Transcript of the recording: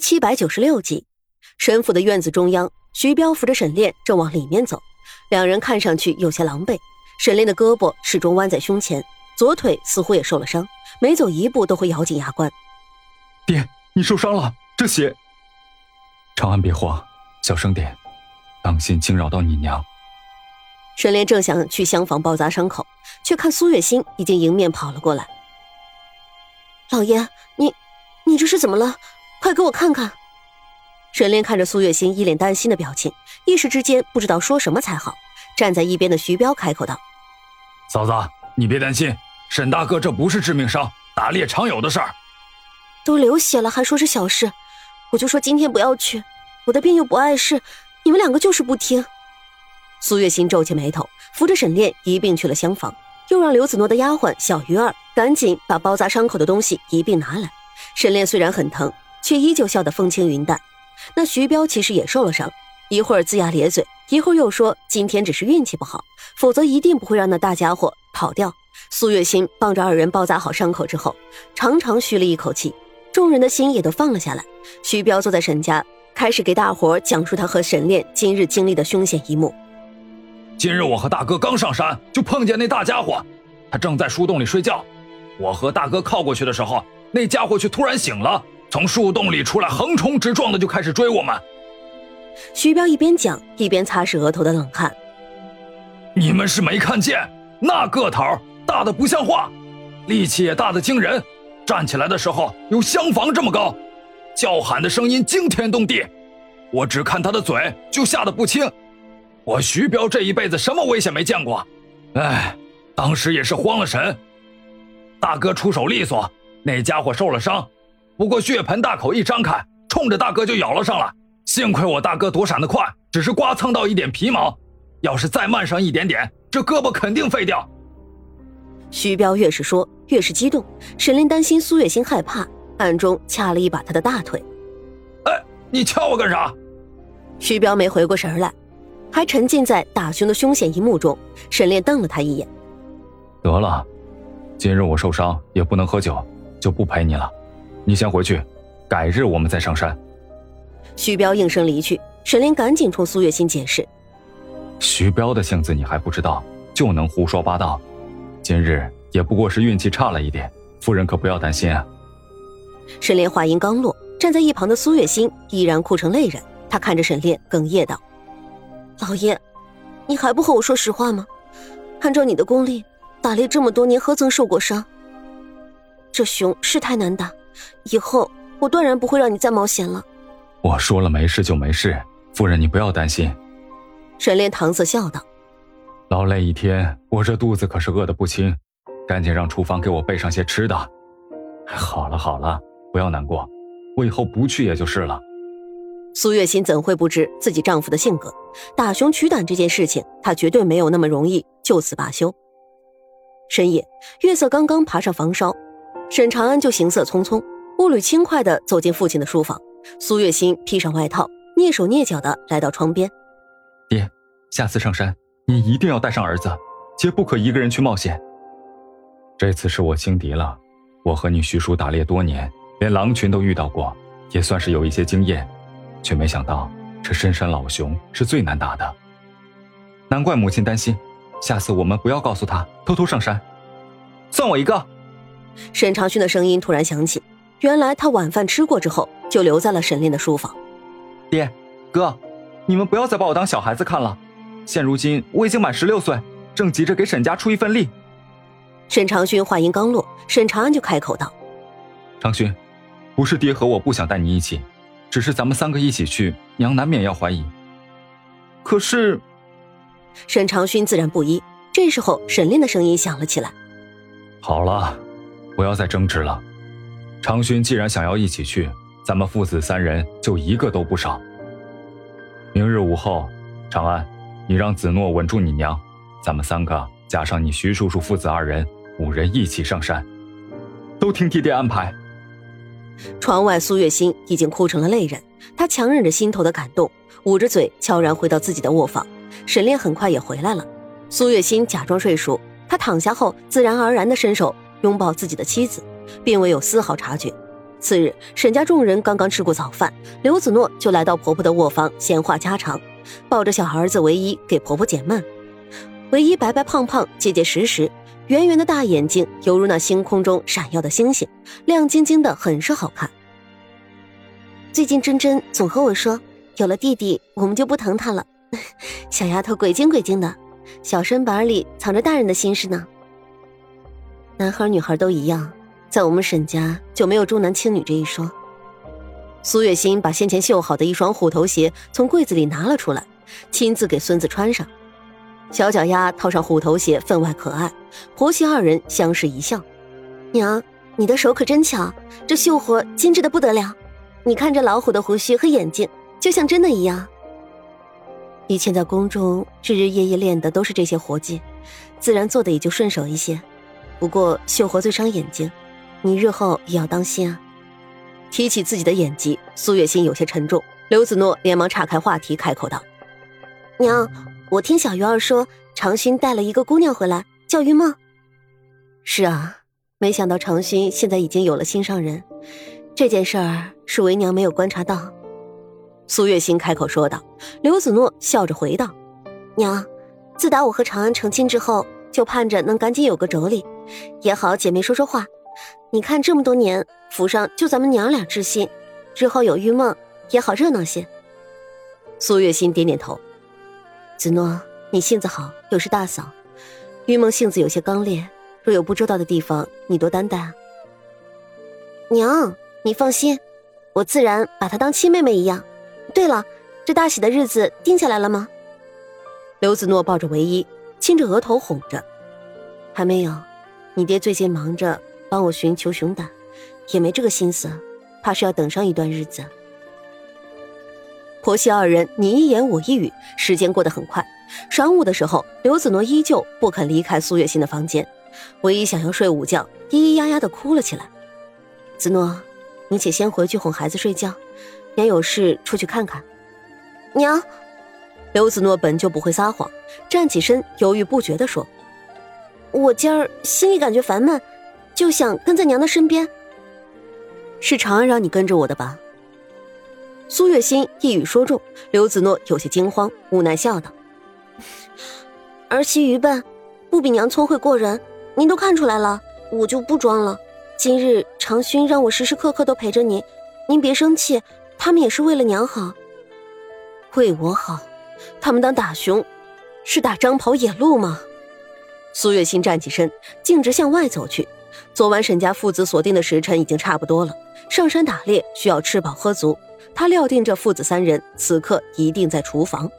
七百九十六集，沈府的院子中央，徐彪扶着沈炼正往里面走，两人看上去有些狼狈。沈炼的胳膊始终弯在胸前，左腿似乎也受了伤，每走一步都会咬紧牙关。爹，你受伤了，这血。长安别慌，小声点，当心惊扰到你娘。沈炼正想去厢房包扎伤口，却看苏月心已经迎面跑了过来。老爷，你，你这是怎么了？快给我看看！沈炼看着苏月心一脸担心的表情，一时之间不知道说什么才好。站在一边的徐彪开口道：“嫂子，你别担心，沈大哥这不是致命伤，打猎常有的事儿。都流血了还说是小事，我就说今天不要去，我的病又不碍事，你们两个就是不听。”苏月心皱起眉头，扶着沈炼一并去了厢房，又让刘子诺的丫鬟小鱼儿赶紧把包扎伤口的东西一并拿来。沈炼虽然很疼。却依旧笑得风轻云淡。那徐彪其实也受了伤，一会儿龇牙咧嘴，一会儿又说今天只是运气不好，否则一定不会让那大家伙跑掉。苏月心帮着二人包扎好伤口之后，长长吁了一口气，众人的心也都放了下来。徐彪坐在沈家，开始给大伙讲述他和沈炼今日经历的凶险一幕。今日我和大哥刚上山，就碰见那大家伙，他正在树洞里睡觉。我和大哥靠过去的时候，那家伙却突然醒了。从树洞里出来，横冲直撞的就开始追我们。徐彪一边讲一边擦拭额头的冷汗。你们是没看见，那个头大的不像话，力气也大的惊人，站起来的时候有厢房这么高，叫喊的声音惊天动地。我只看他的嘴就吓得不轻。我徐彪这一辈子什么危险没见过，哎，当时也是慌了神。大哥出手利索，那家伙受了伤。不过血盆大口一张开，冲着大哥就咬了上来。幸亏我大哥躲闪的快，只是刮蹭到一点皮毛。要是再慢上一点点，这胳膊肯定废掉。徐彪越是说，越是激动。沈炼担心苏月心害怕，暗中掐了一把他的大腿。哎，你掐我干啥？徐彪没回过神来，还沉浸在打熊的凶险一幕中。沈炼瞪了他一眼。得了，今日我受伤，也不能喝酒，就不陪你了。你先回去，改日我们再上山。徐彪应声离去，沈炼赶紧冲苏月心解释：“徐彪的性子你还不知道，就能胡说八道。今日也不过是运气差了一点，夫人可不要担心啊。”沈炼话音刚落，站在一旁的苏月心依然哭成泪人。他看着沈炼，哽咽道：“老爷，你还不和我说实话吗？按照你的功力，打猎这么多年，何曾受过伤？这熊是太难打。”以后我断然不会让你再冒险了。我说了没事就没事，夫人你不要担心。沈炼搪塞笑道：“劳累一天，我这肚子可是饿得不轻，赶紧让厨房给我备上些吃的。”好了好了，不要难过，我以后不去也就是了。苏月心怎会不知自己丈夫的性格？打熊取胆这件事情，她绝对没有那么容易就此罢休。深夜，月色刚刚爬上房梢。沈长安就行色匆匆，步履轻快地走进父亲的书房。苏月心披上外套，蹑手蹑脚地来到窗边。爹，下次上山，你一定要带上儿子，切不可一个人去冒险。这次是我轻敌了。我和你徐叔打猎多年，连狼群都遇到过，也算是有一些经验，却没想到这深山老熊是最难打的。难怪母亲担心，下次我们不要告诉他，偷偷上山。算我一个。沈长勋的声音突然响起，原来他晚饭吃过之后就留在了沈炼的书房。爹，哥，你们不要再把我当小孩子看了。现如今我已经满十六岁，正急着给沈家出一份力。沈长勋话音刚落，沈长安就开口道：“长勋，不是爹和我不想带你一起，只是咱们三个一起去，娘难免要怀疑。可是……”沈长勋自然不依。这时候，沈炼的声音响了起来：“好了。”不要再争执了，长勋既然想要一起去，咱们父子三人就一个都不少。明日午后，长安，你让子诺稳住你娘，咱们三个加上你徐叔叔父子二人，五人一起上山，都听爹爹安排。窗外，苏月心已经哭成了泪人，她强忍着心头的感动，捂着嘴悄然回到自己的卧房。沈炼很快也回来了，苏月心假装睡熟，她躺下后自然而然地伸手。拥抱自己的妻子，并未有丝毫察觉。次日，沈家众人刚刚吃过早饭，刘子诺就来到婆婆的卧房闲话家常，抱着小儿子唯一给婆婆解闷。唯一白白胖胖、结结实实，圆圆的大眼睛犹如那星空中闪耀的星星，亮晶晶的，很是好看。最近珍珍总和我说，有了弟弟，我们就不疼他了。小丫头鬼精鬼精的，小身板里藏着大人的心事呢。男孩女孩都一样。在我们沈家就没有重男轻女这一说。苏月心把先前绣好的一双虎头鞋从柜子里拿了出来，亲自给孙子穿上。小脚丫套上虎头鞋，分外可爱。婆媳二人相视一笑：“娘，你的手可真巧，这绣活精致的不得了。你看这老虎的胡须和眼睛，就像真的一样。以前在宫中日日夜夜练的都是这些活计，自然做的也就顺手一些。不过绣活最伤眼睛。”你日后也要当心啊！提起自己的眼疾，苏月心有些沉重。刘子诺连忙岔开话题，开口道：“娘，我听小鱼儿说，长勋带了一个姑娘回来，叫玉梦。是啊，没想到长勋现在已经有了心上人。这件事儿是为娘没有观察到。”苏月心开口说道。刘子诺笑着回道：“娘，自打我和长安成亲之后，就盼着能赶紧有个妯娌，也好姐妹说说话。”你看这么多年，府上就咱们娘俩知心，日后有玉梦也好热闹些。苏月心点点头，子诺，你性子好，又是大嫂，玉梦性子有些刚烈，若有不周到的地方，你多担待啊。娘，你放心，我自然把她当亲妹妹一样。对了，这大喜的日子定下来了吗？刘子诺抱着唯一，亲着额头哄着，还没有，你爹最近忙着。帮我寻求熊胆，也没这个心思，怕是要等上一段日子。婆媳二人你一言我一语，时间过得很快。晌午的时候，刘子诺依旧不肯离开苏月心的房间，唯一想要睡午觉，咿咿呀呀的哭了起来。子诺，你且先回去哄孩子睡觉，娘有事出去看看。娘，刘子诺本就不会撒谎，站起身，犹豫不决的说：“我今儿心里感觉烦闷。”就想跟在娘的身边。是长安让你跟着我的吧？苏月心一语说中，刘子诺有些惊慌，无奈笑道：“儿媳愚笨，不比娘聪慧过人，您都看出来了，我就不装了。今日长勋让我时时刻刻都陪着您，您别生气，他们也是为了娘好。为我好？他们当打熊，是打张跑野鹿吗？”苏月心站起身，径直向外走去。昨晚沈家父子锁定的时辰已经差不多了，上山打猎需要吃饱喝足。他料定这父子三人此刻一定在厨房。